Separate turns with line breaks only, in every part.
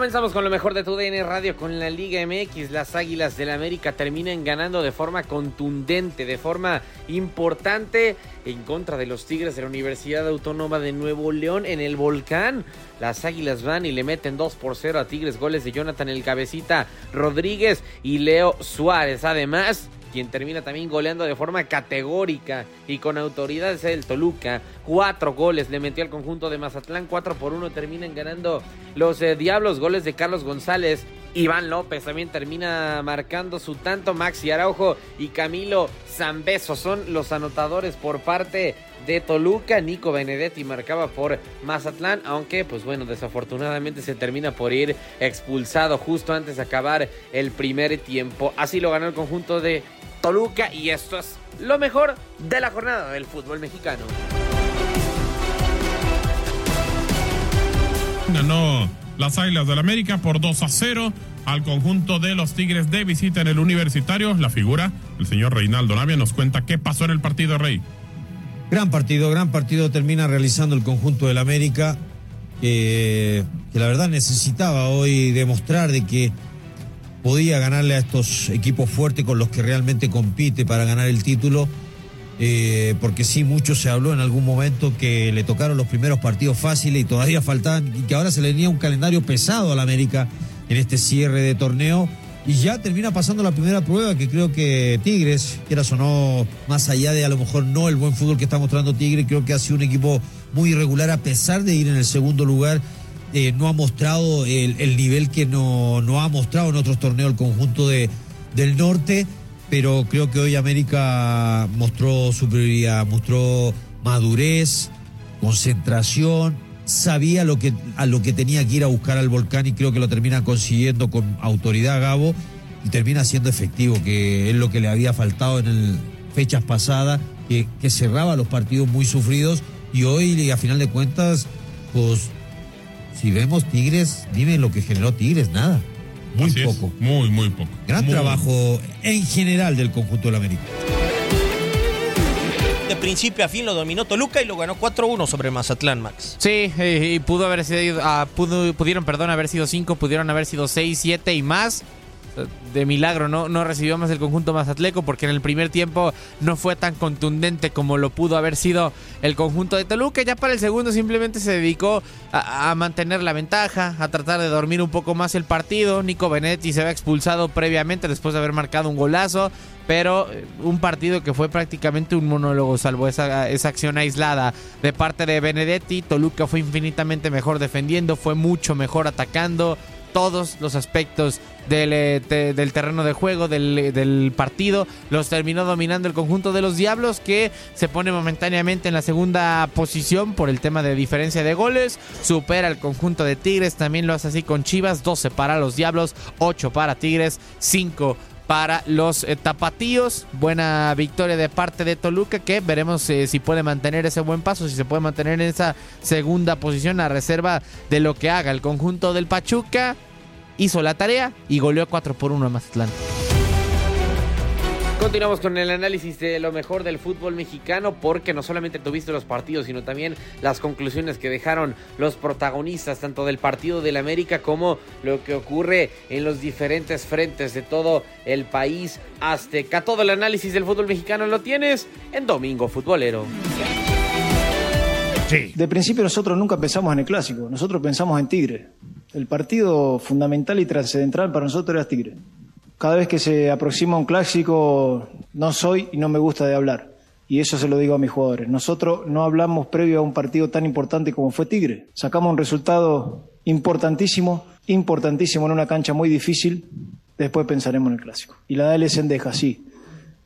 Comenzamos con lo mejor de tu DN Radio con la Liga MX. Las Águilas del América terminan ganando de forma contundente, de forma importante en contra de los Tigres de la Universidad Autónoma de Nuevo León en el Volcán. Las Águilas van y le meten 2 por 0 a Tigres, goles de Jonathan El Cabecita Rodríguez y Leo Suárez. Además, quien termina también goleando de forma categórica y con autoridad es el Toluca. Cuatro goles le metió al conjunto de Mazatlán, 4 por 1 terminan ganando los eh, Diablos, goles de Carlos González. Iván López también termina marcando su tanto. Maxi Araujo y Camilo Zambeso son los anotadores por parte de Toluca. Nico Benedetti marcaba por Mazatlán, aunque pues bueno, desafortunadamente se termina por ir expulsado justo antes de acabar el primer tiempo. Así lo ganó el conjunto de Toluca y esto es lo mejor de la jornada del fútbol mexicano.
Ganó las Águilas del América por 2 a 0 al conjunto de los Tigres de visita en el universitario. La figura, el señor Reinaldo Navia, nos cuenta qué pasó en el partido, Rey.
Gran partido, gran partido termina realizando el conjunto del América, que la verdad necesitaba hoy demostrar de que podía ganarle a estos equipos fuertes con los que realmente compite para ganar el título. Eh, porque sí, mucho se habló en algún momento que le tocaron los primeros partidos fáciles y todavía faltaban, y que ahora se le venía un calendario pesado al América en este cierre de torneo. Y ya termina pasando la primera prueba que creo que Tigres, quieras o no, más allá de a lo mejor no el buen fútbol que está mostrando Tigres, creo que ha sido un equipo muy irregular a pesar de ir en el segundo lugar. eh, no ha mostrado el, el nivel que no, no ha mostrado en otros torneos el conjunto de, del norte, pero creo que hoy América mostró superioridad, mostró madurez, concentración, sabía lo que, a lo que tenía que ir a buscar al volcán y creo que lo termina consiguiendo con autoridad Gabo y termina siendo efectivo, que es lo que le había faltado en el, fechas pasadas, que, que cerraba los partidos muy sufridos y hoy a final de cuentas, pues si vemos Tigres, dime lo que generó Tigres, nada, muy
Así es,
poco.
muy, muy poco.
Gran
Muy-
trabajo en general del conjunto del América.
De principio a fin lo dominó Toluca y lo ganó 4-1 sobre Mazatlán, Max.
Sí, eh, y pudo haber sido, pudo- pudieron, perdón, haber sido 5, pudieron haber sido 6, 7 y más.
De milagro no, no recibió más el conjunto mazatleco porque en el primer tiempo no fue tan contundente como lo pudo haber sido el conjunto de Toluca. Ya para el segundo simplemente se dedicó a, mantener la ventaja, a tratar de dormir un poco más el partido. Nico Benetti se había expulsado previamente después de haber marcado un golazo pero eh, un partido que fue prácticamente un monólogo, salvo esa, esa acción aislada de parte de Benedetti. Toluca fue infinitamente mejor defendiendo, fue mucho mejor atacando todos los aspectos del, eh, del terreno de juego, del, del partido. Los terminó dominando el conjunto de los Diablos que se pone momentáneamente en la segunda posición por el tema de diferencia de goles. Supera el conjunto de Tigres, también lo hace así con Chivas. 12 para los Diablos, 8 para Tigres, 5 para los eh, tapatíos. Buena victoria de parte de Toluca que veremos eh, si puede mantener ese buen paso, si se puede mantener en esa segunda posición a reserva de lo que haga el conjunto del Pachuca. Hizo la tarea y goleó 4 por 1 a Mazatlán.
Continuamos con el análisis de lo mejor del fútbol mexicano porque no solamente tuviste los partidos, sino también las conclusiones que dejaron los protagonistas tanto del partido del América como lo que ocurre en los diferentes frentes de todo el país azteca. Todo el análisis del fútbol mexicano lo tienes en Domingo Futbolero.
De principio nosotros nunca pensamos en el clásico, nosotros pensamos en Tigre. El partido fundamental y trascendental para nosotros era Tigre. Cada vez que se aproxima un clásico no soy y no me gusta de hablar. Y eso se lo digo a mis jugadores. Nosotros no hablamos previo a un partido tan importante como fue Tigre. Sacamos un resultado importantísimo, importantísimo en una cancha muy difícil. Después pensaremos en el clásico. Y la DL Sendeja, sí.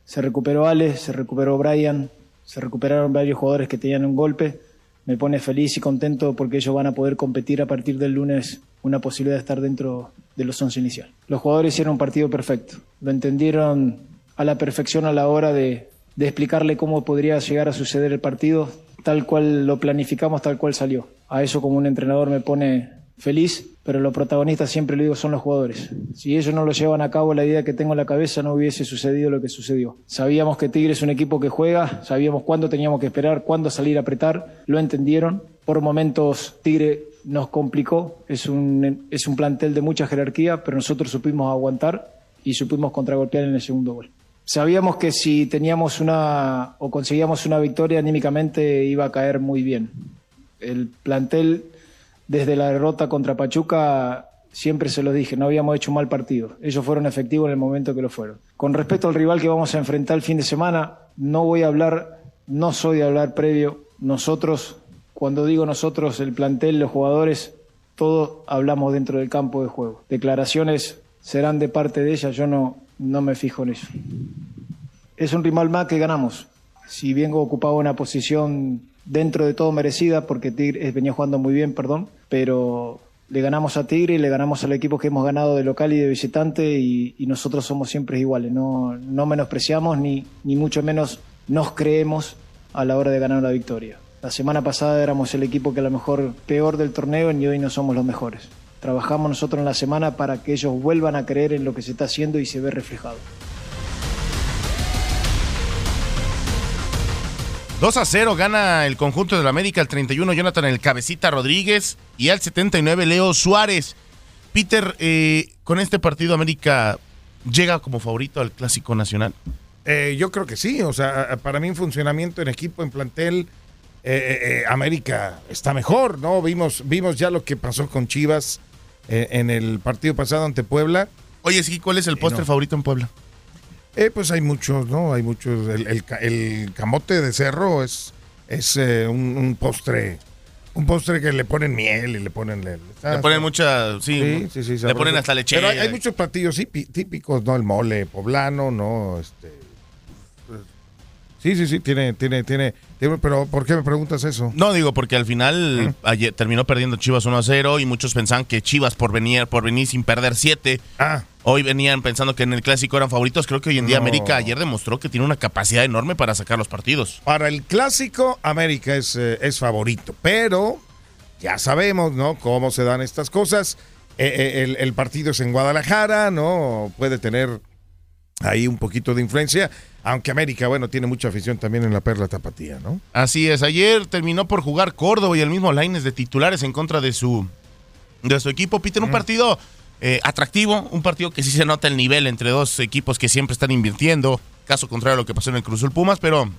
Se recuperó Ale, se recuperó Brian, se recuperaron varios jugadores que tenían un golpe. Me pone feliz y contento porque ellos van a poder competir a partir del lunes una posibilidad de estar dentro de los 11 inicial. Los jugadores hicieron un partido perfecto. Lo entendieron a la perfección a la hora de, de explicarle cómo podría llegar a suceder el partido, tal cual lo planificamos, tal cual salió. A eso como un entrenador me pone feliz, pero los protagonistas siempre lo digo son los jugadores. Si ellos no lo llevan a cabo, la idea que tengo en la cabeza no hubiese sucedido lo que sucedió. Sabíamos que Tigre es un equipo que juega, sabíamos cuándo teníamos que esperar, cuándo salir a apretar, lo entendieron. Por momentos Tigre nos complicó, es un, es un plantel de mucha jerarquía, pero nosotros supimos aguantar y supimos contragolpear en el segundo gol. Sabíamos que si teníamos una o conseguíamos una victoria anímicamente iba a caer muy bien. El plantel desde la derrota contra Pachuca siempre se lo dije, no habíamos hecho un mal partido. Ellos fueron efectivos en el momento que lo fueron. Con respecto al rival que vamos a enfrentar el fin de semana, no voy a hablar, no soy de hablar previo. Nosotros, cuando digo nosotros, el plantel, los jugadores, todos hablamos dentro del campo de juego. Declaraciones serán de parte de ella, yo no, no me fijo en eso. Es un rival más que ganamos. Si bien ocupaba una posición dentro de todo merecida, porque Tigre eh, venía jugando muy bien, perdón, pero le ganamos a Tigre le ganamos al equipo que hemos ganado de local y de visitante y, y nosotros somos siempre iguales, no, no menospreciamos ni, ni mucho menos nos creemos a la hora de ganar la victoria. La semana pasada éramos el equipo que a lo mejor peor del torneo y hoy no somos los mejores. Trabajamos nosotros en la semana para que ellos vuelvan a creer en lo que se está haciendo y se ve reflejado.
2 a 0 gana el conjunto de la América, el 31 Jonathan el Cabecita Rodríguez y al 79 Leo Suárez. Peter, eh, con este partido América llega como favorito al Clásico Nacional.
Eh, yo creo que sí, o sea, para mí en funcionamiento en equipo, en plantel, eh, eh, eh, América está mejor, ¿no? Vimos, vimos ya lo que pasó con Chivas eh, en el partido pasado ante Puebla.
Oye, sí, ¿cuál es el postre
no.
favorito en Puebla?
Eh, pues hay muchos, ¿no? Hay muchos. El, el el camote de cerro es, es eh, un, un postre. Un postre que le ponen miel y le ponen. Le,
Le ponen mucha, sí,
Sí, sí, sí,
le ponen hasta leche.
Pero hay, hay muchos platillos típi- típicos, ¿no? El mole poblano, ¿no? Este. Sí, sí, sí, tiene, tiene, tiene, tiene- Pero, ¿por qué me preguntas eso?
No, digo, porque al final ayer terminó perdiendo Chivas 1 a 0 y muchos pensaban que Chivas por venir, por venir sin perder 7.
Ah.
Hoy venían pensando que en el clásico eran favoritos. Creo que hoy en día
No.
América ayer demostró que tiene una capacidad enorme para sacar los partidos.
Para el clásico, América es, eh, es favorito, pero ya sabemos, ¿no? Cómo se dan estas cosas. Eh, eh, el, el partido es en Guadalajara, ¿no? Puede tener ahí un poquito de influencia, aunque América, bueno, tiene mucha afición también en la Perla Tapatía, ¿no?
Así es, ayer terminó por jugar Córdoba y el mismo Laines de titulares en contra de su, de su equipo. Peter, un partido eh, atractivo, un partido que sí se nota el nivel entre dos equipos que siempre están invirtiendo, caso contrario a lo que pasó en el Cruzul Pumas, pero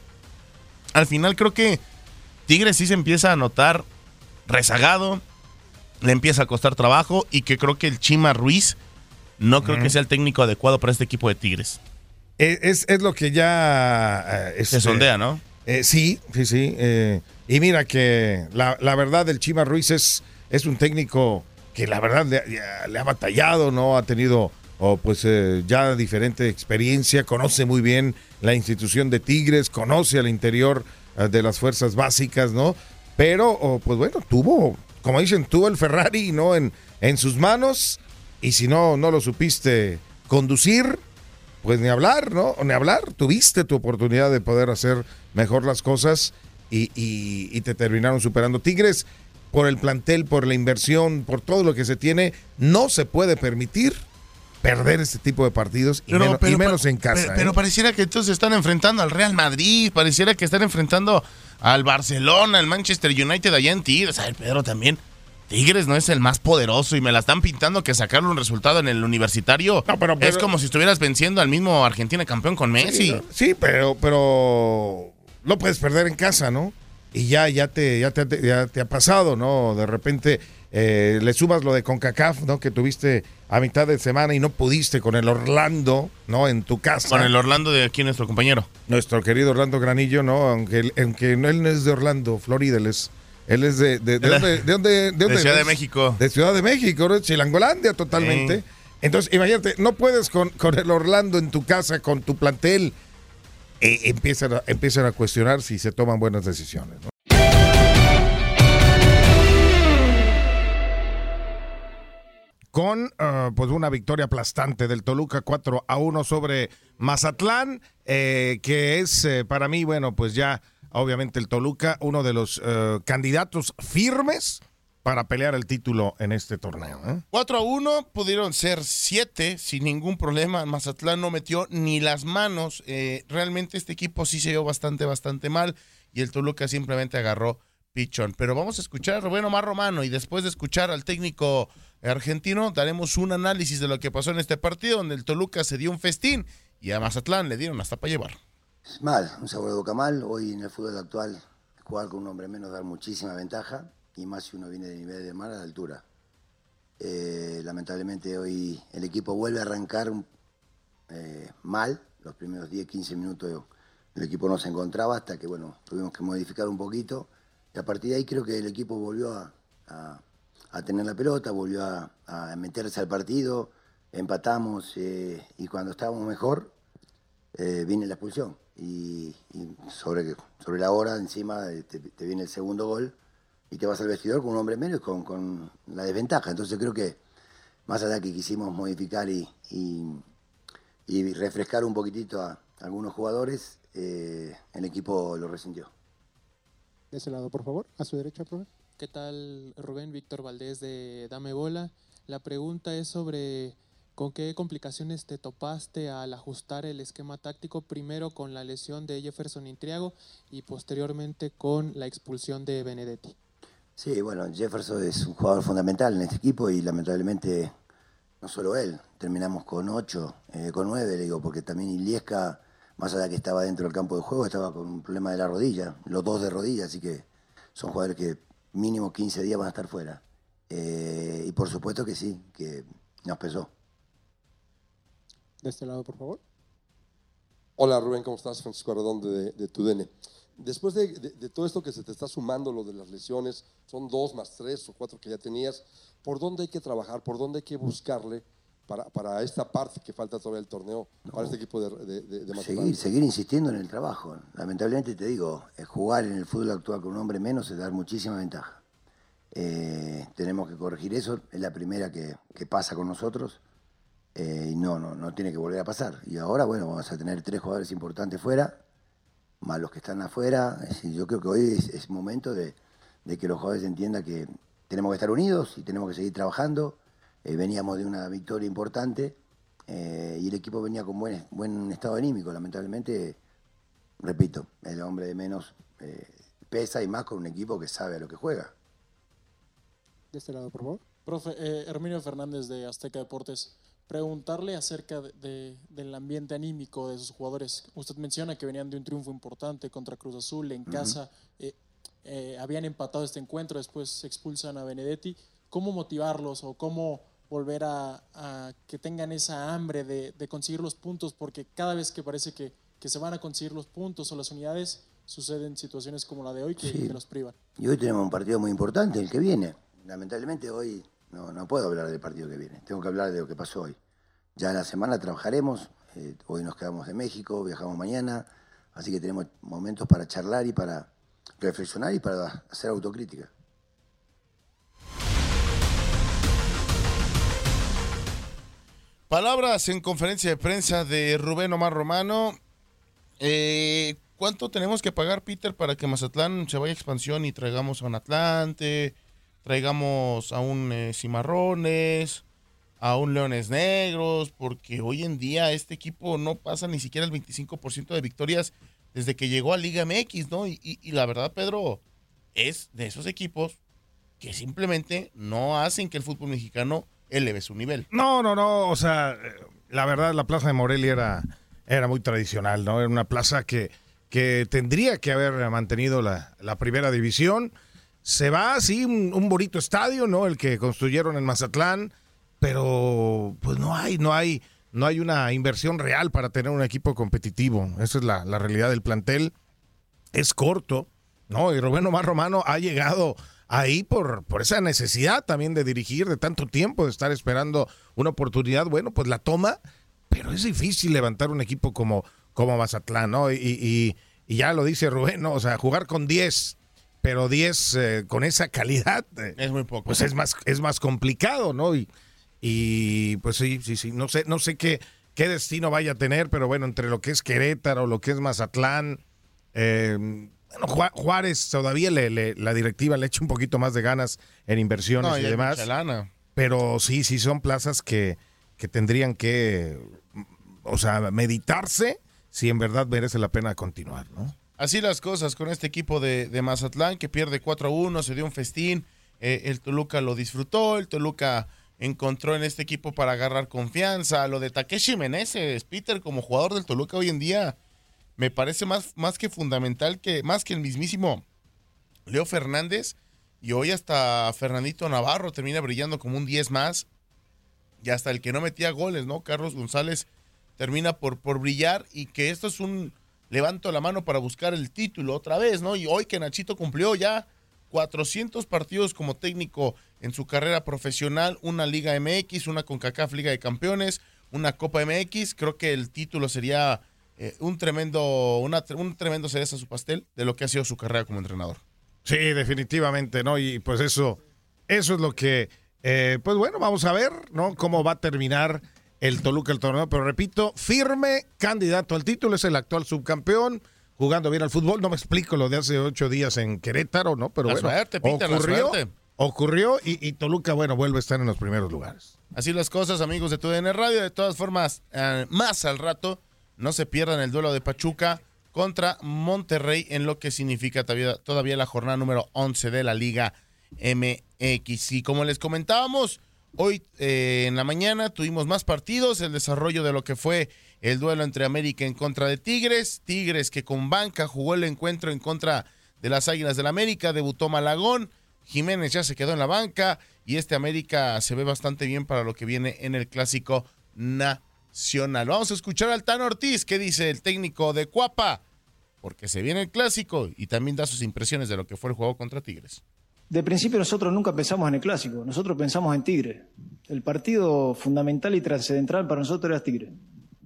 al final creo que Tigres sí se empieza a notar rezagado, le empieza a costar trabajo y que creo que el Chima Ruiz no creo que sea el técnico adecuado para este equipo de Tigres.
Es, es, es lo que ya... eh,
Se
este,
sondea, ¿no?
eh, sí, sí, sí. eh, y mira que la, la verdad el Chima Ruiz es, es un técnico que la verdad le, ha batallado, ¿no? Ha tenido oh, pues eh, ya diferente experiencia, conoce muy bien la institución de Tigres, conoce al interior eh, de las fuerzas básicas, ¿no? Pero, oh, pues bueno, tuvo, como dicen, tuvo el Ferrari, ¿no? En, en sus manos y si no, no lo supiste conducir, pues ni hablar, ¿no? Ni hablar. Tuviste tu oportunidad de poder hacer mejor las cosas y, y- y te terminaron superando. Tigres, por el plantel, por la inversión, por todo lo que se tiene, no se puede permitir perder este tipo de partidos y, menos, y menos en casa.
Pero,
¿eh?
pareciera que entonces están enfrentando al Real Madrid, pareciera que están enfrentando al Barcelona, al Manchester United allá en Tigres. A ver, Pedro también. Tigres no es el más poderoso y me la están pintando que sacarle un resultado en el universitario
pero-
es como si estuvieras venciendo al mismo Argentina campeón con Messi.
Sí, ¿no? Sí, pero, pero lo puedes perder en casa, ¿no? Y ya, ya, te, ya, te, ya te ha pasado, ¿no? De repente eh, le subas lo de CONCACAF, ¿no? Que tuviste a mitad de semana y no pudiste con el Orlando, ¿no? En tu casa.
Con el Orlando de aquí nuestro compañero.
Nuestro querido Orlando Granillo, ¿no? Aunque, aunque no, él no es de Orlando, Florida, él es, él es de... ¿De, de,
De
dónde, de, dónde, de,
Ciudad de? México.
De Ciudad de México, ¿no? Chilangolandia totalmente.
Sí.
Entonces, imagínate, no puedes con, con el Orlando en tu casa, con tu plantel. Eh, empiezan, a, empiezan a cuestionar si se toman buenas decisiones. ¿no? Con ah, pues una victoria aplastante del Toluca 4 a 1 sobre Mazatlán, eh, que es eh, para mí, bueno, pues ya obviamente el Toluca, uno de los eh, candidatos firmes para pelear el título en este torneo. ¿eh?
4 a 1 pudieron ser 7 sin ningún problema. Mazatlán no metió ni las manos. Eh, realmente este equipo sí se vio bastante, bastante mal. Y el Toluca simplemente agarró pichón. Pero vamos a escuchar a Rubén Omar Romano y después de escuchar al técnico argentino, daremos un análisis de lo que pasó en este partido, donde el Toluca se dio un festín y a Mazatlán le dieron hasta para llevar.
Mal, un sabor de boca mal. Hoy en el fútbol actual, jugar con un hombre menos da muchísima ventaja, y más si uno viene de nivel de mar a la altura. Eh, lamentablemente hoy el equipo vuelve a arrancar eh, mal. Los primeros 10, 15 minutos el equipo no se encontraba hasta que, bueno, tuvimos que modificar un poquito. Y a partir de ahí creo que el equipo volvió a, a- tener la pelota, volvió a, meterse al partido, empatamos eh, y cuando estábamos mejor viene la expulsión. Y, y sobre, sobre la hora encima te, te viene el segundo gol y te vas al vestidor con un hombre menos y con, con la desventaja. Entonces creo que más allá que quisimos modificar y, y- y refrescar un poquitito a algunos jugadores, eh, el equipo lo resintió.
De ese lado, por favor, a su derecha, profe. ¿Qué tal, Rubén? Víctor Valdés de Dame Bola. La pregunta es sobre con qué complicaciones te topaste al ajustar el esquema táctico, primero con la lesión de Jefferson Intriago y posteriormente con la expulsión de Benedetti.
Sí, bueno, Jefferson es un jugador fundamental en este equipo y lamentablemente no solo él, terminamos con ocho, eh, con nueve, le digo, porque también Iliesca, más allá que estaba dentro del campo de juego, estaba con un problema de la rodilla, los dos de rodilla, así que son jugadores que mínimo 15 días van a estar fuera. Eh, y por supuesto que sí, que nos pesó.
De este lado, por favor.
Hola Rubén, ¿cómo estás? Francisco Arredondo de, de TUDN. Después de, de- de todo esto que se te está sumando, lo de las lesiones, son dos más tres o cuatro que ya tenías, ¿por dónde hay que trabajar? ¿Por dónde hay que buscarle para, para esta parte que falta todavía del torneo, para este equipo de, de, de- de Mazatlán?
Seguir, seguir insistiendo en el trabajo. Lamentablemente te digo, eh, jugar en el fútbol actual con un hombre menos es dar muchísima ventaja. Eh, tenemos que corregir eso, es la primera que, que pasa con nosotros eh, no, no, no tiene que volver a pasar. Y ahora, bueno, vamos a tener tres jugadores importantes fuera, más los que están afuera. Es decir, yo creo que hoy es, es momento de, de que los jugadores entiendan que tenemos que estar unidos y tenemos que seguir trabajando. Eh, veníamos de una victoria importante eh, y el equipo venía con buen, buen estado anímico. Lamentablemente, repito, el hombre de menos eh, pesa y más con un equipo que sabe a lo que juega.
De este lado, por favor. Profe, eh, Herminio Fernández de Azteca Deportes, preguntarle acerca de, de, del ambiente anímico de sus jugadores. Usted menciona que venían de un triunfo importante contra Cruz Azul en casa, eh, eh, habían empatado este encuentro, después se expulsan a Benedetti. ¿Cómo motivarlos o cómo volver a, a que tengan esa hambre de, de, conseguir los puntos? Porque cada vez que parece que, que, se van a conseguir los puntos o las unidades, suceden situaciones como la de hoy que,
Sí.
que los privan.
Y hoy tenemos un partido muy importante, el que viene. Lamentablemente hoy no, no puedo hablar del partido que viene, tengo que hablar de lo que pasó hoy. Ya en la semana trabajaremos, eh, hoy nos quedamos de México, viajamos mañana, así que tenemos momentos para charlar y para reflexionar y para hacer autocrítica.
Palabras en conferencia de prensa de Rubén Omar Romano. Eh, ¿Cuánto tenemos que pagar, Peter, para que Mazatlán se vaya a expansión y traigamos a un Atlante, traigamos a un eh, Cimarrones, a un Leones Negros? Porque hoy en día este equipo no pasa ni siquiera el 25% de victorias desde que llegó a Liga MX, ¿no? Y, y- y la verdad, Pedro, es de esos equipos que simplemente no hacen que el fútbol mexicano eleve su nivel.
No, no, no. O sea, eh, la verdad, la plaza de Morelia era, era muy tradicional, ¿no? Era una plaza que, que tendría que haber mantenido la, la primera división. Se va, sí, un, un bonito estadio, ¿no? El que construyeron en Mazatlán, pero pues no hay, no hay, no hay una inversión real para tener un equipo competitivo. Esa es la, la realidad del plantel. Es corto, ¿no? Y Rubén Omar Romano ha llegado ahí por, por esa necesidad también de dirigir, de tanto tiempo, de estar esperando una oportunidad. Bueno, pues la toma, pero es difícil levantar un equipo como, como Mazatlán, ¿no? Y, y- y ya lo dice Rubén, ¿no? O sea, jugar con 10, pero 10 eh, con esa calidad. eh,
Es muy poco.
Pues es más, es más complicado, ¿no? Y, y pues sí, sí, sí. No sé, no sé qué, qué destino vaya a tener, pero bueno, entre lo que es Querétaro, lo que es Mazatlán, eh, bueno, Ju- Juárez todavía le, le- la directiva le echa un poquito más de ganas en inversiones
No,
y
hay
demás. Pero sí, sí son plazas que, que tendrían que, o sea, meditarse si en verdad merece la pena continuar, ¿no?
Así las cosas con este equipo de, de Mazatlán que pierde 4 a 1, se dio un festín, eh, el Toluca lo disfrutó, el Toluca encontró en este equipo para agarrar confianza. Lo de Takeshi Meneses, Peter, como jugador del Toluca hoy en día, me parece más, más que fundamental que, más que el mismísimo Leo Fernández. Y hoy hasta Fernandito Navarro termina brillando como un 10 más. Y hasta el que no metía goles, ¿no? Carlos González termina por, por brillar y que esto es un levanto la mano para buscar el título otra vez, ¿no? Y hoy que Nachito cumplió ya 400 partidos como técnico en su carrera profesional, una Liga MX, una CONCACAF Liga de Campeones, una Copa MX, creo que el título sería eh, un tremendo una, un tremendo cereza a su pastel de lo que ha sido su carrera como entrenador.
Sí, definitivamente, ¿no? Y pues eso, eso es lo que, eh, pues bueno, vamos a ver, ¿no? Cómo va a terminar el Toluca el torneo, pero repito, firme candidato al título, es el actual subcampeón, jugando bien al fútbol. No me explico lo de hace ocho días en Querétaro, ¿no? Pero
La
bueno,
suerte, Peter, la
ocurrió,
suerte.
ocurrió y, y Toluca, bueno, vuelve a estar en los primeros lugares.
Así las cosas, amigos de TUDN Radio. De todas formas, eh, más al rato, no se pierdan el duelo de Pachuca contra Monterrey en lo que significa todavía, todavía la jornada número 11 de la Liga MX. Y como les comentábamos, hoy eh, en la mañana tuvimos más partidos, el desarrollo de lo que fue el duelo entre América en contra de Tigres. Tigres que con banca jugó el encuentro en contra de las Águilas del América, debutó Malagón. Jiménez ya se quedó en la banca y este América se ve bastante bien para lo que viene en el clásico nacional. Vamos a escuchar al Tano Ortiz, que dice el técnico de Cuapa, porque se viene el clásico y también da sus impresiones de lo que fue el juego contra Tigres.
De principio nosotros nunca pensamos en el clásico, nosotros pensamos en Tigre. El partido fundamental y trascendental para nosotros era Tigre.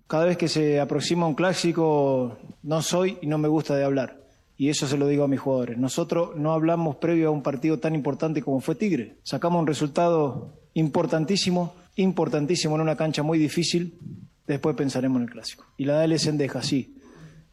Cada vez que se aproxima un clásico no soy y no me gusta de hablar. Y eso se lo digo a mis jugadores. Nosotros no hablamos previo a un partido tan importante como fue Tigre. Sacamos un resultado importantísimo, importantísimo en una cancha muy difícil. Después pensaremos en el clásico. Y la DL Sendeja, sí.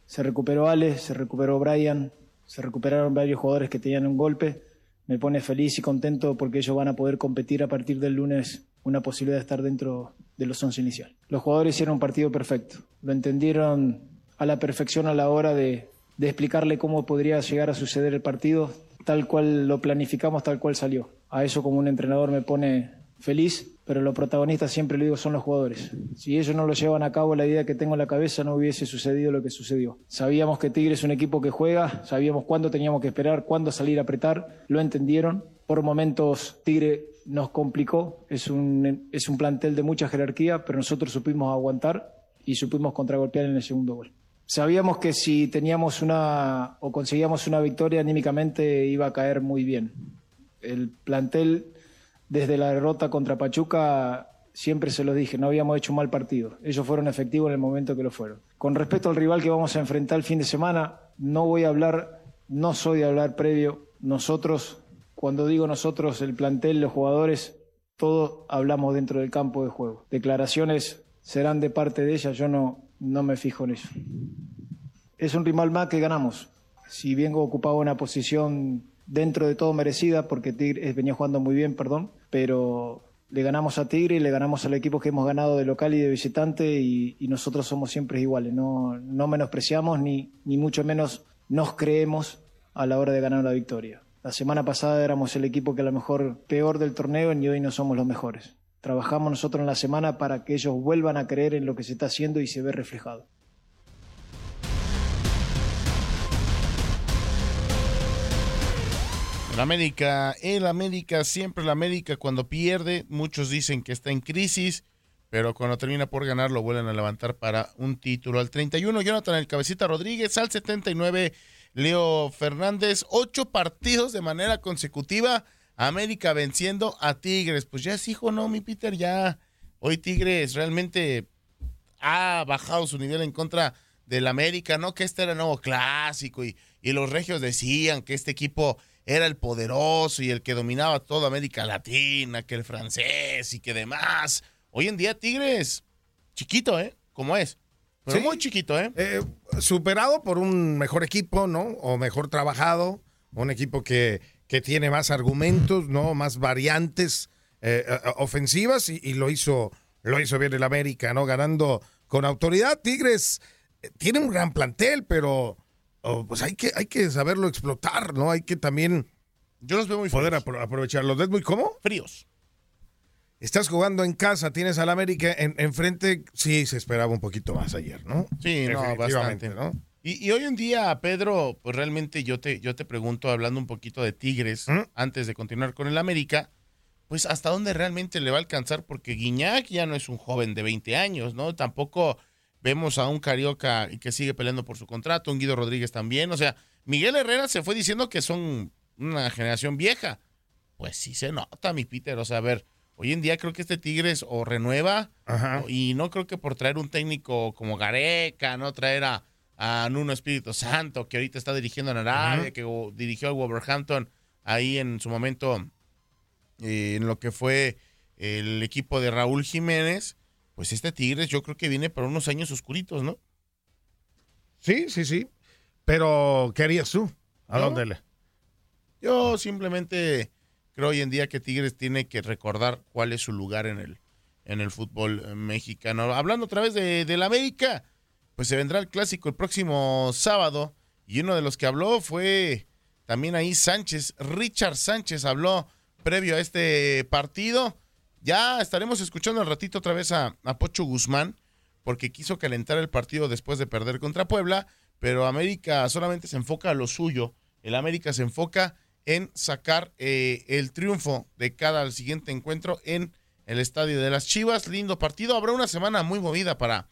Se recuperó Ale, se recuperó Brian, se recuperaron varios jugadores que tenían un golpe. Me pone feliz y contento porque ellos van a poder competir a partir del lunes una posibilidad de estar dentro de los 11 inicial. Los jugadores hicieron un partido perfecto. Lo entendieron a la perfección a la hora de, de explicarle cómo podría llegar a suceder el partido, tal cual lo planificamos, tal cual salió. A eso como un entrenador me pone feliz, pero los protagonistas siempre lo digo son los jugadores. Si ellos no lo llevan a cabo, la idea que tengo en la cabeza no hubiese sucedido lo que sucedió. Sabíamos que Tigre es un equipo que juega, sabíamos cuándo teníamos que esperar, cuándo salir a apretar, lo entendieron. Por momentos Tigre nos complicó, es un, es un plantel de mucha jerarquía, pero nosotros supimos aguantar y supimos contragolpear en el segundo gol. Sabíamos que si teníamos una o conseguíamos una victoria anímicamente iba a caer muy bien. El plantel desde la derrota contra Pachuca siempre se los dije, no habíamos hecho mal partido. Ellos fueron efectivos en el momento que lo fueron. Con respecto al rival que vamos a enfrentar el fin de semana, no voy a hablar, no soy de hablar previo. Nosotros, cuando digo nosotros, el plantel, los jugadores, todos hablamos dentro del campo de juego. Declaraciones serán de parte de ella, yo no, no me fijo en eso. Es un rival más que ganamos. Si bien ocupaba una posición dentro de todo merecida, porque Tigre venía jugando muy bien, perdón, pero le ganamos a Tigre y le ganamos al equipo que hemos ganado de local y de visitante y, y nosotros somos siempre iguales. No, no menospreciamos ni, ni mucho menos nos creemos a la hora de ganar la victoria. La semana pasada éramos el equipo que a lo mejor peor del torneo y hoy no somos los mejores. Trabajamos nosotros en la semana para que ellos vuelvan a creer en lo que se está haciendo y se ve reflejado.
El América, el América, siempre el América cuando pierde, muchos dicen que está en crisis, pero cuando termina por ganar lo vuelven a levantar para un título. Al 31, Jonathan El Cabecita Rodríguez, al 79, Leo Fernández, ocho partidos de manera consecutiva, América venciendo a Tigres. Pues ya es hijo, ¿no, mi Peter? Ya hoy Tigres realmente ha bajado su nivel en contra del América, ¿no? Que este era el nuevo clásico y, y los regios decían que este equipo era el poderoso y el que dominaba toda América Latina, que el francés y que demás. Hoy en día Tigres, chiquito, ¿eh? Como es. Pero
Sí.
muy chiquito, ¿eh?
Eh, superado por un mejor equipo, ¿no? O mejor trabajado, un equipo que, que tiene más argumentos, ¿no? Más variantes eh, eh, ofensivas y, y lo hizo lo hizo bien el América, ¿no? Ganando con autoridad. Tigres tiene un gran plantel, pero oh, pues hay que, hay que saberlo explotar, ¿no? Hay que también
Yo los veo muy
poder apro- aprovecharlos. ¿Ves muy cómo?
Fríos.
Estás jugando en casa, tienes al América en- enfrente. Sí, se esperaba un poquito más ayer, ¿no?
Sí, no, bastante.
¿no?
Y, y hoy en día, Pedro, pues realmente yo te, yo te pregunto, hablando un poquito de Tigres, antes de continuar con el América, pues hasta dónde realmente le va a alcanzar, porque Guiñac ya no es un joven de 20 años, ¿no? Tampoco vemos a un Carioca que sigue peleando por su contrato, un Guido Rodríguez también, o sea, Miguel Herrera se fue diciendo que son una generación vieja. Pues sí se nota, mi Peter, o sea, a ver, hoy en día creo que este Tigres o renueva, y no creo que por traer un técnico como Gareca, no traer a, a Nuno Espíritu Santo, que ahorita está dirigiendo en Arabia, que o- dirigió al Wolverhampton ahí en su momento, eh, en lo que fue el equipo de Raúl Jiménez, pues este Tigres yo creo que viene para unos años oscuritos, ¿no?
Sí, sí, sí. Pero, ¿qué harías tú? ¿A
¿No?
dónde le?
Yo simplemente creo hoy en día que Tigres tiene que recordar cuál es su lugar en el, en el fútbol eh, mexicano. Hablando otra vez de, del América, pues se vendrá el clásico el próximo sábado y uno de los que habló fue también ahí Sánchez, Richard Sánchez habló previo a este partido. Ya estaremos escuchando al ratito otra vez a, Pocho Guzmán porque quiso calentar el partido después de perder contra Puebla, pero América solamente se enfoca a lo suyo. El América se enfoca en sacar eh, el triunfo de cada siguiente encuentro en el estadio de las Chivas. Lindo partido. Habrá una semana muy movida para,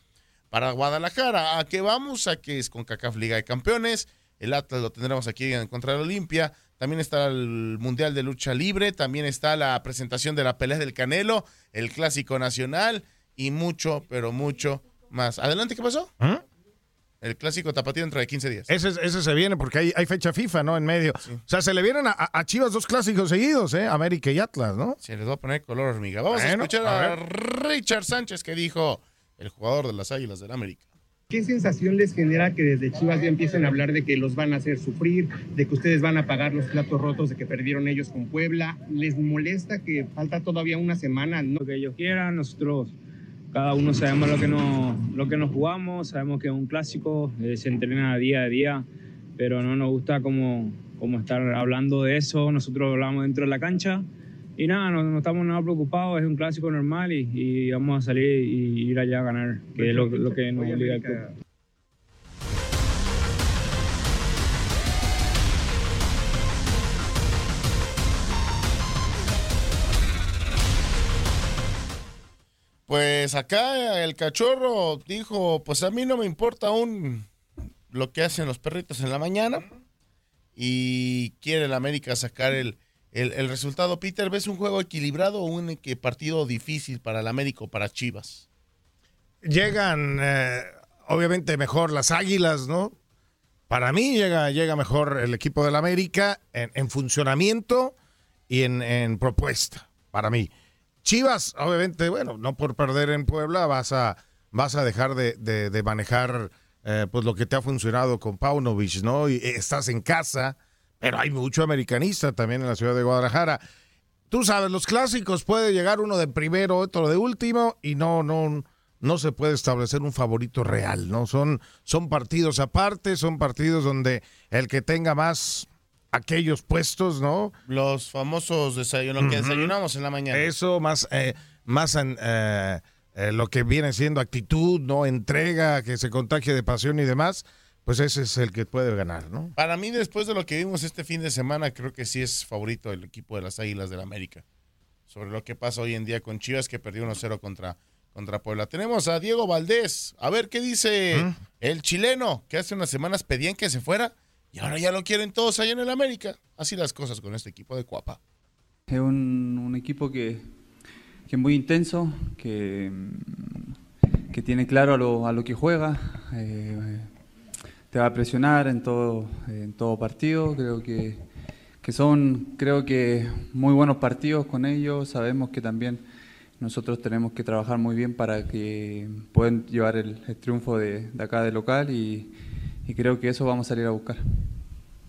para Guadalajara. ¿A qué vamos? A que es con CACAF Liga de Campeones. El Atlas lo tendremos aquí en contra de Olimpia. También está el Mundial de Lucha Libre. También está la presentación de la pelea del Canelo, el Clásico Nacional y mucho, pero mucho más. Adelante, ¿qué pasó? El Clásico Tapatío dentro de 15 días.
Ese, ese se viene porque hay, hay fecha FIFA, ¿no? En medio. O sea, se le vienen a, a Chivas dos clásicos seguidos, ¿eh? América y Atlas, ¿no?
Se les va a poner color hormiga. Vamos
Bueno,
a escuchar
a.
Richard Sánchez que dijo el jugador de las Águilas del América.
¿Qué sensación les genera que desde Chivas ya empiecen a hablar de que los van a hacer sufrir, de que ustedes van a pagar los platos rotos de que perdieron ellos con Puebla? ¿Les molesta que falta todavía una semana? No?
Lo que ellos quieran, nosotros cada uno sabemos lo que nos, lo que nos jugamos, sabemos que es un clásico, eh, se entrena día a día, pero no nos gusta como, como estar hablando de eso, nosotros hablamos dentro de la cancha y nada, no, no estamos nada preocupados, es un clásico normal y, y vamos a salir y ir allá a ganar, que es lo, lo que nos obliga el club.
Pues acá el cachorro dijo, pues a mí no me importa aún lo que hacen los perritos en la mañana y quiere el América sacar el, el, el resultado. Peter, ¿ves un juego equilibrado o un que- partido difícil para el América o para Chivas?
Llegan, eh, obviamente, mejor las águilas, ¿no? Para mí llega, llega mejor el equipo del América en, en funcionamiento y en, en propuesta, para mí. Chivas, obviamente, bueno, no por perder en Puebla vas a, vas a dejar de, de- manejar eh, pues lo que te ha funcionado con Paunovic, ¿no? Y eh, estás en casa, pero hay mucho americanista también en la ciudad de Guadalajara. Tú sabes, los clásicos puede llegar uno de primero, otro de último, y no, no, no se puede establecer un favorito real, ¿no? Son, son partidos aparte, son partidos donde el que tenga más aquellos puestos, ¿no?
Los famosos desayunos que desayunamos en la mañana.
Eso más, eh, más eh, eh, lo que viene siendo actitud, ¿no? Entrega, que se contagie de pasión y demás, pues ese es el que puede ganar, ¿no?
Para mí, después de lo que vimos este fin de semana, creo que sí es favorito el equipo de las Águilas del América. Sobre lo que pasa hoy en día con Chivas, que perdió 1-0 contra, contra Puebla. Tenemos a Diego Valdés. A ver qué dice el chileno, que hace unas semanas pedían que se fuera y ahora ya lo quieren todos allá en el América. Así las cosas con este equipo de Cuapa.
Es un, un equipo que, que es muy intenso, que, mm, que tiene claro a lo, a lo que juega, eh, te va a presionar en todo, en todo partido. Creo que, que son creo que muy buenos partidos con ellos. Sabemos que también nosotros tenemos que trabajar muy bien para que puedan llevar el, el triunfo de, de acá de local y, y creo que eso vamos a salir a buscar.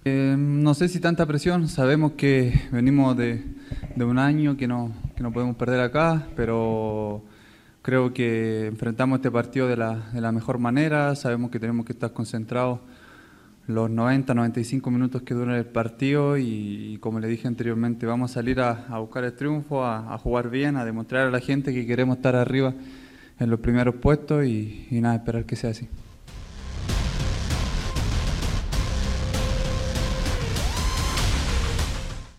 Eh, no sé si tanta presión, sabemos que venimos de, de un año que no, que no podemos perder acá, pero creo que enfrentamos este partido de la, de la mejor manera, sabemos que tenemos que estar concentrados los 90, 95 minutos que dura el partido y, como le dije anteriormente, vamos a salir a, buscar el triunfo, a, a jugar bien, a demostrar a la gente que queremos estar arriba en los primeros puestos y, y nada, esperar que sea así.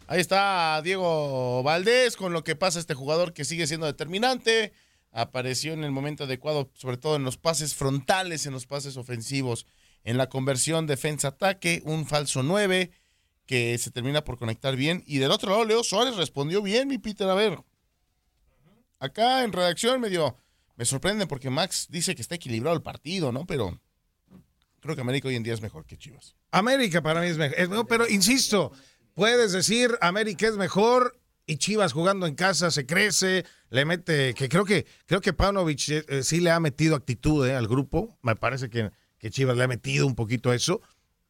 Ahí está Diego Valdés con lo que pasa este jugador que sigue siendo determinante. Apareció en el momento adecuado, sobre todo en los pases frontales, en los pases ofensivos, en la conversión defensa-ataque, un falso 9 que se termina por conectar bien. Y del otro lado, Leo Suárez respondió bien, mi Peter. A ver, acá en redacción medio me sorprende porque Max dice que está equilibrado el partido, ¿no? Pero creo que América hoy en día es mejor que Chivas.
América para mí es mejor, es mejor, pero insisto, puedes decir América es mejor y Chivas jugando en casa se crece, le mete, que creo que creo que Paunovic eh, eh, sí le ha metido actitud eh, al grupo, me parece que, que Chivas le ha metido un poquito eso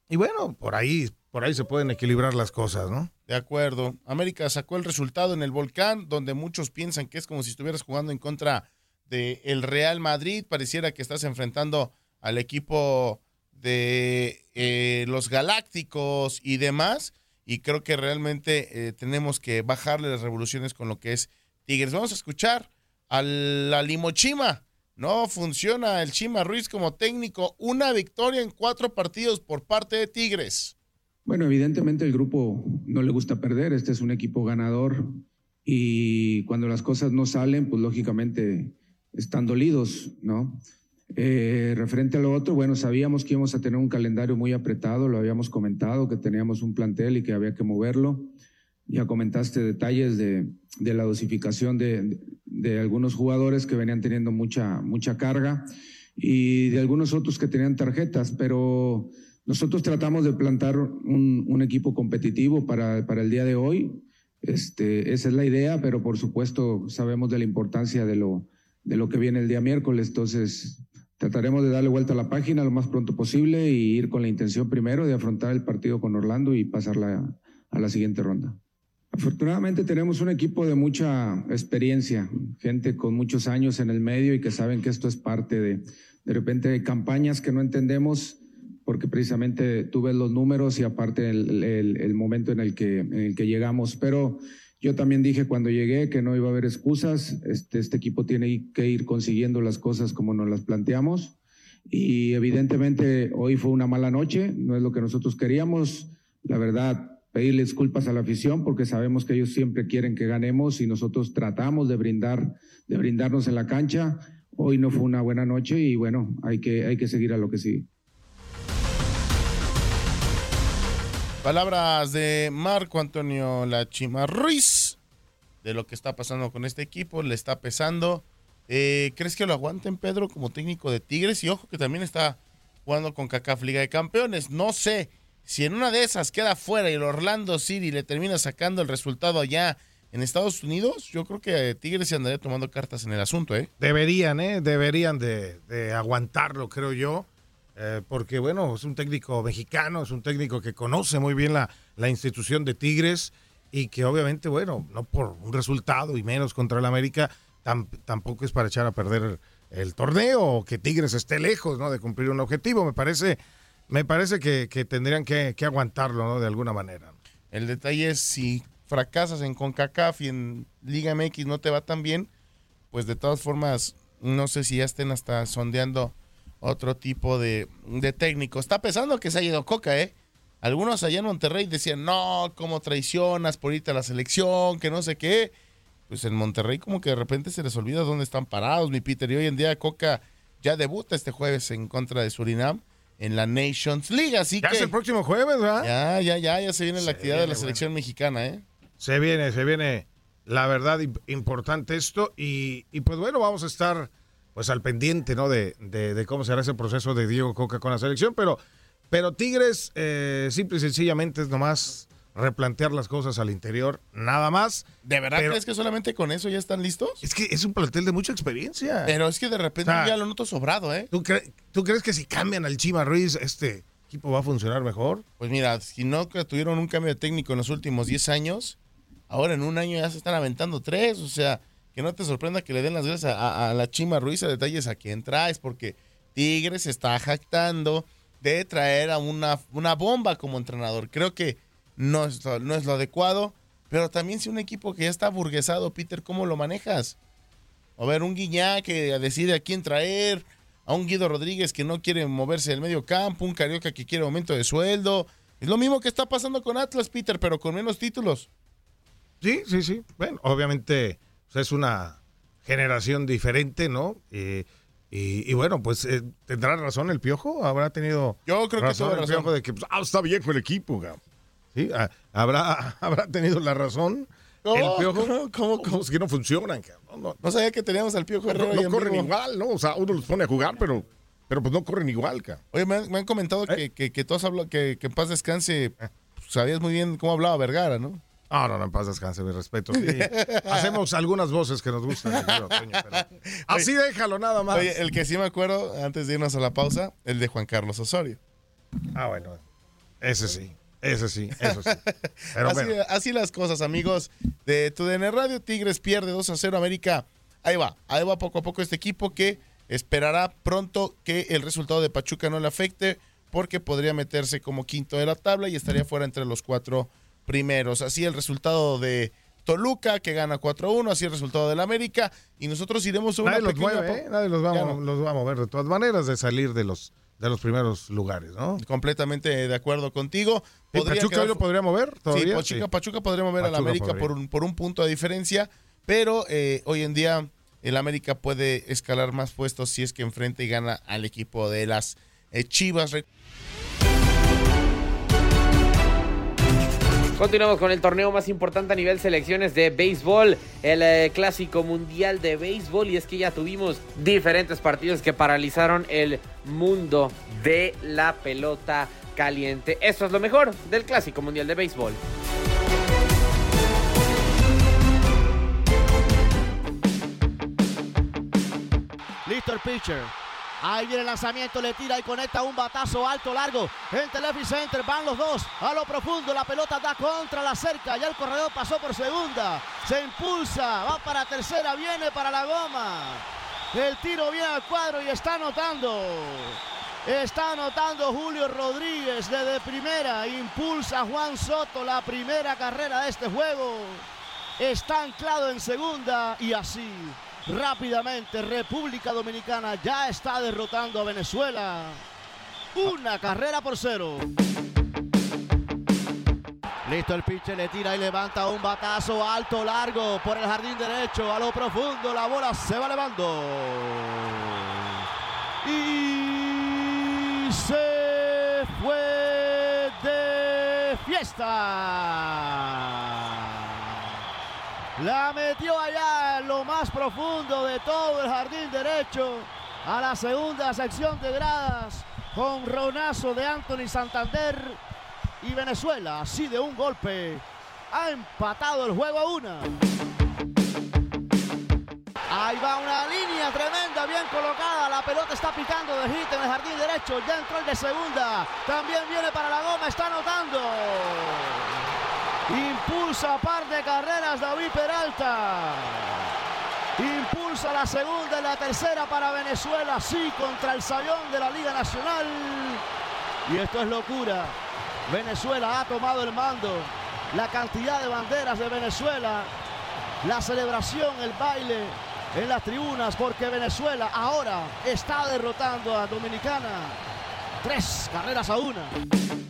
y bueno, por ahí por ahí se pueden equilibrar las cosas, ¿no?
De acuerdo. América sacó el resultado en el Volcán, donde muchos piensan que es como si estuvieras jugando en contra del el Real Madrid. Pareciera que estás enfrentando al equipo de los Galácticos y demás. Y creo que realmente eh, tenemos que bajarle las revoluciones con lo que es Tigres. Vamos a escuchar a la Limochima. No funciona el Chima Ruiz como técnico. Una victoria en cuatro partidos por parte de Tigres.
Bueno, evidentemente el grupo no le gusta perder, este es un equipo ganador y cuando las cosas no salen, pues lógicamente están dolidos, ¿no? Eh, referente a lo otro, bueno, sabíamos que íbamos a tener un calendario muy apretado, lo habíamos comentado, que teníamos un plantel y que había que moverlo. Ya comentaste detalles de, de la dosificación de, de algunos jugadores que venían teniendo mucha, mucha carga y de algunos otros que tenían tarjetas, pero nosotros tratamos de plantar un, un equipo competitivo para, para, el día de hoy. Este, esa es la idea, pero por supuesto sabemos de la importancia de lo, de lo que viene el día miércoles. Entonces trataremos de darle vuelta a la página lo más pronto posible y ir con la intención primero de afrontar el partido con Orlando y pasarla a la siguiente ronda. Afortunadamente tenemos un equipo de mucha experiencia, gente con muchos años en el medio y que saben que esto es parte de, de repente, campañas que no entendemos porque precisamente tú ves los números y aparte el, el, el momento en el, que, en el que llegamos. Pero Yo también dije cuando llegué que no iba a haber excusas. Este, este equipo tiene que ir consiguiendo las cosas como nos las planteamos. Y evidentemente hoy fue una mala noche, no es lo que nosotros queríamos. La verdad, pedirle disculpas a la afición porque sabemos que ellos siempre quieren que ganemos y nosotros tratamos de brindar, de brindarnos en la cancha. Hoy no fue una buena noche y bueno, hay que, hay que seguir a lo que sigue.
Palabras de Marco Antonio Lachima Ruiz de lo que está pasando con este equipo, le está pesando. Eh, ¿Crees que lo aguanten, Pedro, como técnico de Tigres? Y ojo que también está jugando con CACAF Liga de Campeones. No sé si en una de esas queda fuera y el Orlando City le termina sacando el resultado allá en Estados Unidos, yo creo que Tigres se andaría tomando cartas en el asunto, ¿eh?
Deberían, ¿eh? Deberían de, de aguantarlo, creo yo. Eh, porque bueno, es un técnico mexicano, es un técnico que conoce muy bien la, la institución de Tigres y que obviamente, bueno, no por un resultado y menos contra el América, tam- tampoco es para echar a perder el torneo o que Tigres esté lejos ¿no? de cumplir un objetivo. Me parece, me parece que, que tendrían que, que aguantarlo ¿no? de alguna manera.
El detalle es si fracasas en CONCACAF y en Liga MX no te va tan bien, pues de todas formas, no sé si ya estén hasta sondeando otro tipo de, de técnico. Está pesando que se ha ido Coca, ¿eh? Algunos allá en Monterrey decían, no, cómo traicionas por irte a la selección, que no sé qué. Pues en Monterrey como que de repente se les olvida dónde están parados, mi Peter. Y hoy en día Coca ya debuta este jueves en contra de Surinam en la Nations League, así
Ya
que...
es el próximo jueves, ¿verdad?
Ya, ya, ya, ya se viene la actividad de la selección mexicana, ¿eh?
Se viene, se viene, la verdad, imp- importante esto. Y, y, pues bueno, vamos a estar pues al pendiente, ¿no? De, de- de cómo será ese proceso de Diego Coca con la selección. Pero, pero Tigres, eh, simple y sencillamente es nomás replantear las cosas al interior, nada más.
¿De verdad
Pero-
crees que solamente con eso ya están listos?
Es que es un plantel de mucha experiencia.
Pero es que de repente
O sea,
ya lo noto sobrado, ¿eh?
¿Tú, cre- tú crees que si cambian al Chima Ruiz, este equipo va a funcionar mejor?
Pues mira, si no tuvieron un cambio de técnico en los últimos 10 años, ahora en un año ya se están aventando tres. O sea, que no te sorprenda que le den las gracias a, la Chima Ruiz a detalles a quien traes, porque Tigres está jactando de traer a una, una bomba como entrenador. Creo que no es, no es lo adecuado, pero también si un equipo que ya está burguesado, Peter, ¿cómo lo manejas? A ver, un Guiñá que decide a quién traer, a un Guido Rodríguez que no quiere moverse del medio campo, un Carioca que quiere aumento de sueldo. Es lo mismo que está pasando con Atlas, Peter, pero con menos títulos.
Sí, sí, sí. Bueno, obviamente pues, es una generación diferente, ¿no? Eh, y, y bueno, pues eh, tendrá razón el Piojo, habrá tenido
Yo creo que
razón
tuvo
el
razón.
Piojo de que pues, ah, está viejo el equipo, cabrón. Sí, ah, habrá, habrá tenido la razón.
No,
el Piojo,
¿cómo, cómo,
cómo es que no funcionan, cabrón. No, no,
sabía que teníamos al Piojo
no, no corren
vivo.
igual, ¿no? O sea, uno los pone a jugar, pero, pero pues no corren igual, cabrón.
Oye, me han, me han comentado
¿Eh?
que, que, que todos hablan, que, que en paz descanse, sabías muy bien cómo hablaba Vergara, ¿no?
No, no, no, en paz descanse, mi respeto. Sí. Hacemos algunas voces que nos gustan. Toño, pero Así déjalo nada más.
Oye, el que sí me acuerdo, antes de irnos a la pausa, el de Juan Carlos Osorio.
Ah, bueno. Ese sí. Ese sí, eso sí. Pero
así,
bueno.
así las cosas, amigos de TUDN Radio. Tigres pierde 2 a 0 América. Ahí va, ahí va poco a poco este equipo que esperará pronto que el resultado de Pachuca no le afecte porque podría meterse como quinto de la tabla y estaría fuera entre los cuatro primeros. Así el resultado de Toluca que gana 4-1, así el resultado del América y nosotros iremos a una
Nadie los
pequeña
mueve,
pa-
¿eh? Nadie los va,
no.
los va a mover de todas maneras de salir de los, de los primeros lugares, ¿no?
Completamente de acuerdo contigo.
¿Y
Podría
Pachuca
quedar
hoy lo podría mover
Sí,
todavía?
Pachuca,
Sí.
Pachuca podría mover al América
podría.
por un, por un punto de diferencia, pero eh, hoy en día el América puede escalar más puestos si es que enfrenta y gana al equipo de las eh, Chivas.
Continuamos con el torneo más importante a nivel selecciones de béisbol, el eh, clásico mundial de béisbol. Y es que ya tuvimos diferentes partidos que paralizaron el mundo de la pelota caliente. Esto es lo mejor del clásico mundial de béisbol.
Listo el pitcher. Ahí viene el lanzamiento, le tira y conecta un batazo alto, largo. En left center van los dos a lo profundo. La pelota da contra la cerca. Ya el corredor pasó por segunda. Se impulsa, va para tercera, viene para la goma. El tiro viene al cuadro y está anotando. Está anotando Julio Rodríguez desde primera. Impulsa Juan Soto la primera carrera de este juego. está anclado en segunda y así rápidamente República Dominicana ya está derrotando a Venezuela. Una carrera por cero. Listo el pitcher, le tira y levanta un batazo alto, largo por el jardín derecho, a lo profundo, la bola se va elevando. Y se fue de fiesta. La metió allá lo más profundo de todo el jardín derecho a la segunda sección de gradas con ronazo de Anthony Santander y Venezuela así de un golpe ha empatado el juego a una. Ahí va una línea tremenda, bien colocada. La pelota está picando de hit en el jardín derecho. Ya entró el de segunda. También viene para la goma, está anotando. Impulsa par de carreras David Peralta. Impulsa la segunda y la tercera para Venezuela, sí, contra el Sayón de la Liga Nacional. Y esto es locura. Venezuela ha tomado el mando. La cantidad de banderas de Venezuela. La celebración, el baile en las tribunas porque Venezuela ahora está derrotando a Dominicana. Tres carreras a una.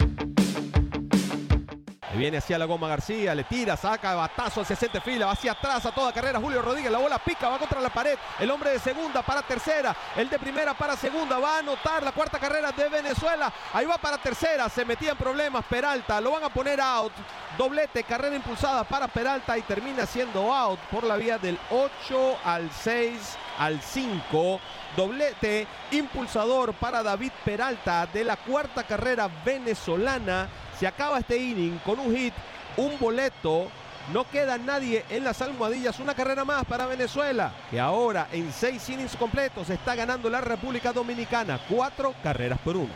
Viene hacia la goma García, le tira, saca batazo hacia centro fila, va hacia atrás a toda carrera Julio Rodríguez, la bola pica, va contra la pared, el hombre de segunda para tercera, el de primera para segunda, va a anotar la cuarta carrera de Venezuela, ahí va para tercera, se metía en problemas Peralta, lo van a poner out, doblete, carrera impulsada para Peralta y termina siendo out por la vía del 8 al 6 al 5. Doblete impulsador para David Peralta de la cuarta carrera venezolana. Se acaba este inning con un hit, un boleto. No queda nadie en las almohadillas. Una carrera más para Venezuela, que ahora en seis innings completos está ganando la República Dominicana. Cuatro carreras por uno.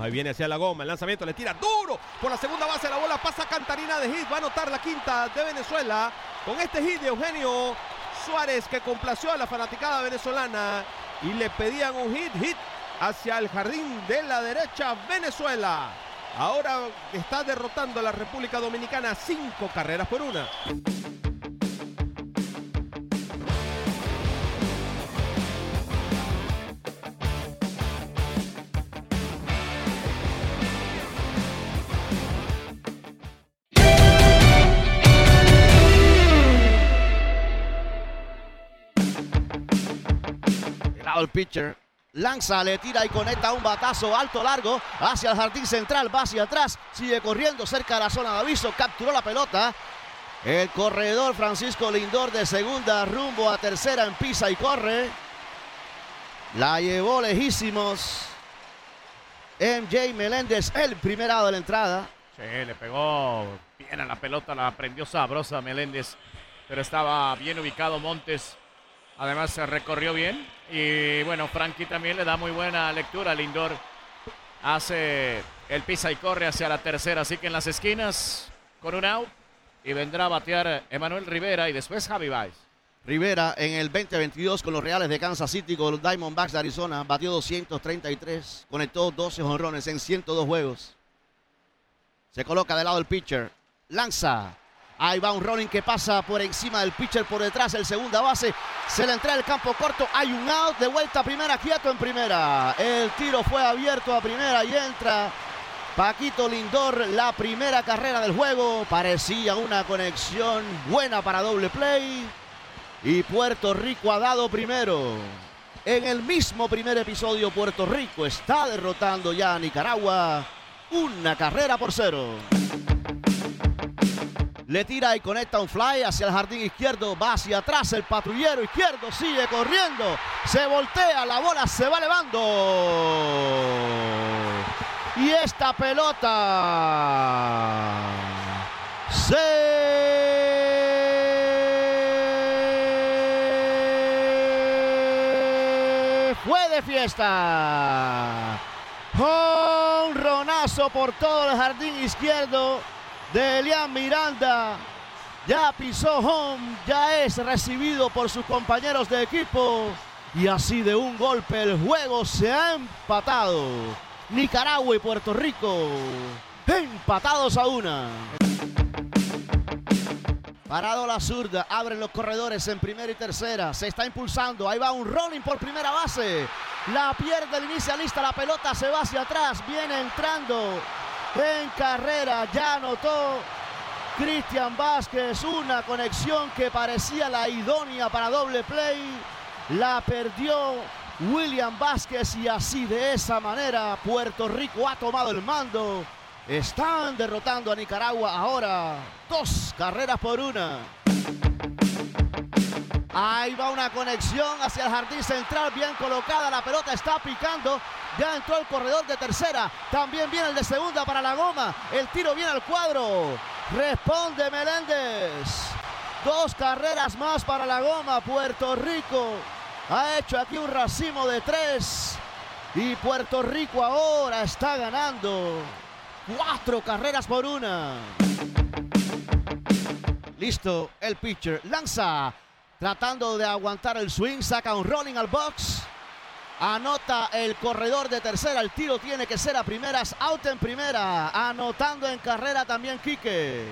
Ahí viene hacia la goma, el lanzamiento le tira duro por la segunda base, la bola pasa Cantarina de hit, va a anotar la quinta de Venezuela con este hit de Eugenio Suárez que complació a la fanaticada venezolana y le pedían un hit, hit hacia el jardín de la derecha Venezuela. Ahora está derrotando a la República Dominicana cinco carreras por una.
el pitcher. Lanza, le tira y conecta un batazo alto, largo, hacia el jardín central, va hacia atrás, sigue corriendo cerca de la zona de aviso, capturó la pelota. El corredor Francisco Lindor de segunda rumbo a tercera en pisa y corre. La llevó lejísimos. MJ Meléndez, el primerado de la entrada.
Sí, le pegó bien a la pelota, la prendió sabrosa Meléndez, pero estaba bien ubicado Montes. Además se recorrió bien y bueno, Frankie también le da muy buena lectura. Lindor hace el pisa y corre hacia la tercera, así que en las esquinas con un out y vendrá a batear Emanuel Rivera y después Javi Baez.
Rivera en el 2022 con los Reales de Kansas City, con los Diamondbacks de Arizona, batió 233, conectó 12 honrones en 102 juegos. Se coloca de lado el pitcher, lanza, Ahí va un rolling que pasa por encima del pitcher por detrás, el segunda base. Se le entra el campo corto. Hay un out de vuelta a primera, quieto en primera. El tiro fue abierto a primera y entra Paquito Lindor, la primera carrera del juego. Parecía una conexión buena para doble play. Y Puerto Rico ha dado primero. En el mismo primer episodio, Puerto Rico está derrotando ya a Nicaragua. Una carrera por cero. Le tira y conecta un fly hacia el jardín izquierdo. Va hacia atrás el patrullero izquierdo. Sigue corriendo. Se voltea. La bola se va elevando. Y esta pelota se fue de fiesta. Un ronazo por todo el jardín izquierdo de Elian Miranda. Ya pisó home, ya es recibido por sus compañeros de equipo. Y así de un golpe el juego se ha empatado. Nicaragua y Puerto Rico empatados a una. Parado la zurda, abren los corredores en primera y tercera. Se está impulsando. Ahí va un rolling por primera base. La pierde el inicialista. La pelota se va hacia atrás. Viene entrando en carrera. Ya anotó Cristian Vázquez. Una conexión que parecía la idónea para doble play. La perdió William Vázquez y así de esa manera Puerto Rico ha tomado el mando. Están derrotando a Nicaragua ahora. Dos carreras por una. Ahí va una conexión hacia el jardín central, bien colocada. La pelota está picando. Ya entró el corredor de tercera. También viene el de segunda para la goma. El tiro viene al cuadro. Responde Meléndez. Dos carreras más para la goma. Puerto Rico ha hecho aquí un racimo de tres. Y Puerto Rico ahora está ganando. Cuatro carreras por una. Listo el pitcher. Lanza. Tratando de aguantar el swing. Saca un rolling al box. Anota el corredor de tercera. El tiro tiene que ser a primeras. Out en primera. Anotando en carrera también Quique.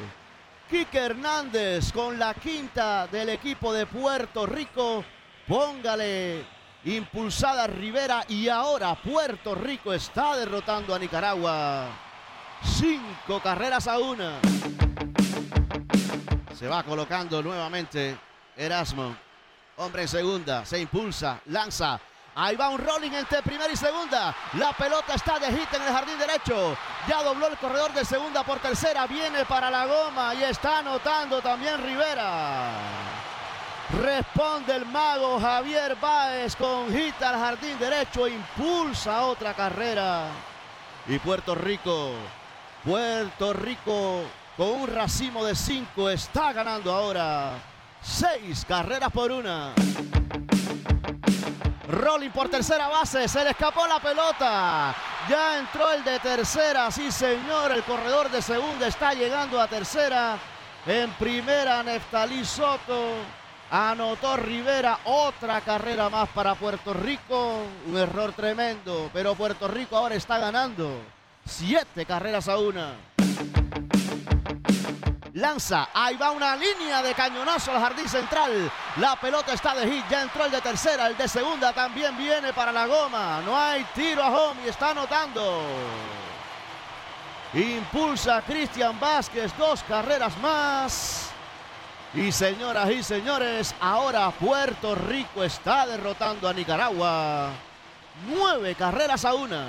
Quique Hernández con la quinta del equipo de Puerto Rico. Póngale impulsada Rivera. Y ahora Puerto Rico está derrotando a Nicaragua. Cinco carreras a una. Se va colocando nuevamente Erasmo. Hombre en segunda. Se impulsa. Lanza. Ahí va un rolling entre primera y segunda. La pelota está de hit en el jardín derecho. Ya dobló el corredor de segunda por tercera. Viene para la goma y está anotando también Rivera. Responde el mago Javier Báez con hit al jardín derecho. Impulsa otra carrera. Y Puerto Rico Puerto Rico con un racimo de cinco está ganando ahora. Seis carreras por una. Rolling por tercera base. Se le escapó la pelota. Ya entró el de tercera. Sí, señor. El corredor de segunda está llegando a tercera. En primera, Neftalí Soto. Anotó Rivera otra carrera más para Puerto Rico. Un error tremendo. Pero Puerto Rico ahora está ganando. Siete carreras a una. Lanza, ahí va una línea de cañonazo al jardín central. La pelota está de hit, ya entró el de tercera, el de segunda también viene para la goma. No hay tiro a home y está anotando. Impulsa Cristian Vázquez, dos carreras más. Y señoras y señores, ahora Puerto Rico está derrotando a Nicaragua. Nueve carreras a una.